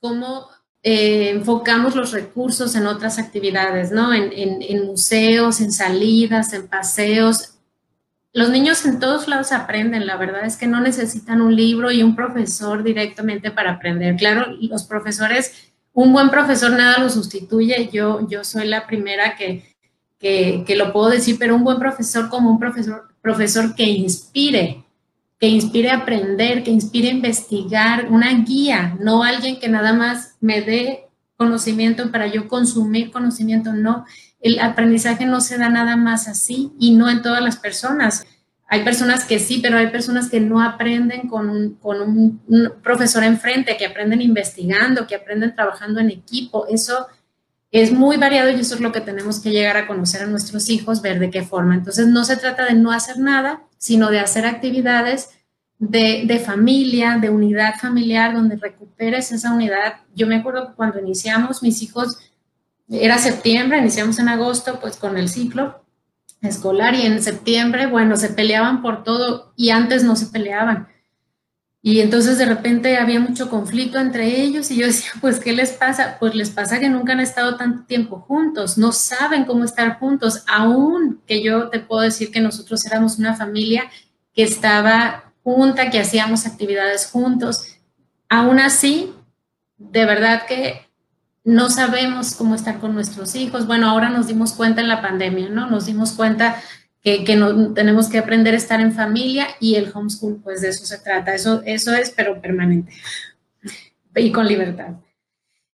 cómo eh, enfocamos los recursos en otras actividades, ¿no? En, en, museos, en salidas, en paseos. Los niños en todos lados aprenden, la verdad es que no necesitan un libro y un profesor directamente para aprender. Claro, los profesores, un buen profesor nada lo sustituye, yo, yo soy la primera que, que, que lo puedo decir, pero un buen profesor como un profesor, profesor que inspire, que inspire a aprender, que inspire a investigar, una guía, no alguien que nada más me dé conocimiento para yo consumir conocimiento, no. El aprendizaje no se da nada más así y no en todas las personas. Hay personas que sí, pero hay personas que no aprenden con un, con un, un profesor enfrente, que aprenden investigando, que aprenden trabajando en equipo. Eso es muy variado y eso es lo que tenemos que llegar a conocer a nuestros hijos, ver de qué forma. Entonces, no se trata de no hacer nada, sino de hacer actividades de, familia, de unidad familiar, donde recuperes esa unidad. Yo me acuerdo que cuando iniciamos, mis hijos, era septiembre, iniciamos en agosto, pues con el ciclo escolar y en septiembre, bueno, se peleaban por todo y antes no se peleaban. Y entonces de repente había mucho conflicto entre ellos y yo decía, pues, ¿qué les pasa? Pues les pasa que nunca han estado tanto tiempo juntos, no saben cómo estar juntos, aún que yo te puedo decir que nosotros éramos una familia que estaba junta, que hacíamos actividades juntos. Aún así, de verdad que no sabemos cómo estar con nuestros hijos. Bueno, ahora nos dimos cuenta en la pandemia, ¿no? Nos dimos cuenta que, no, tenemos que aprender a estar en familia y el homeschool, pues de eso se trata. Eso, eso es, pero permanente y con libertad.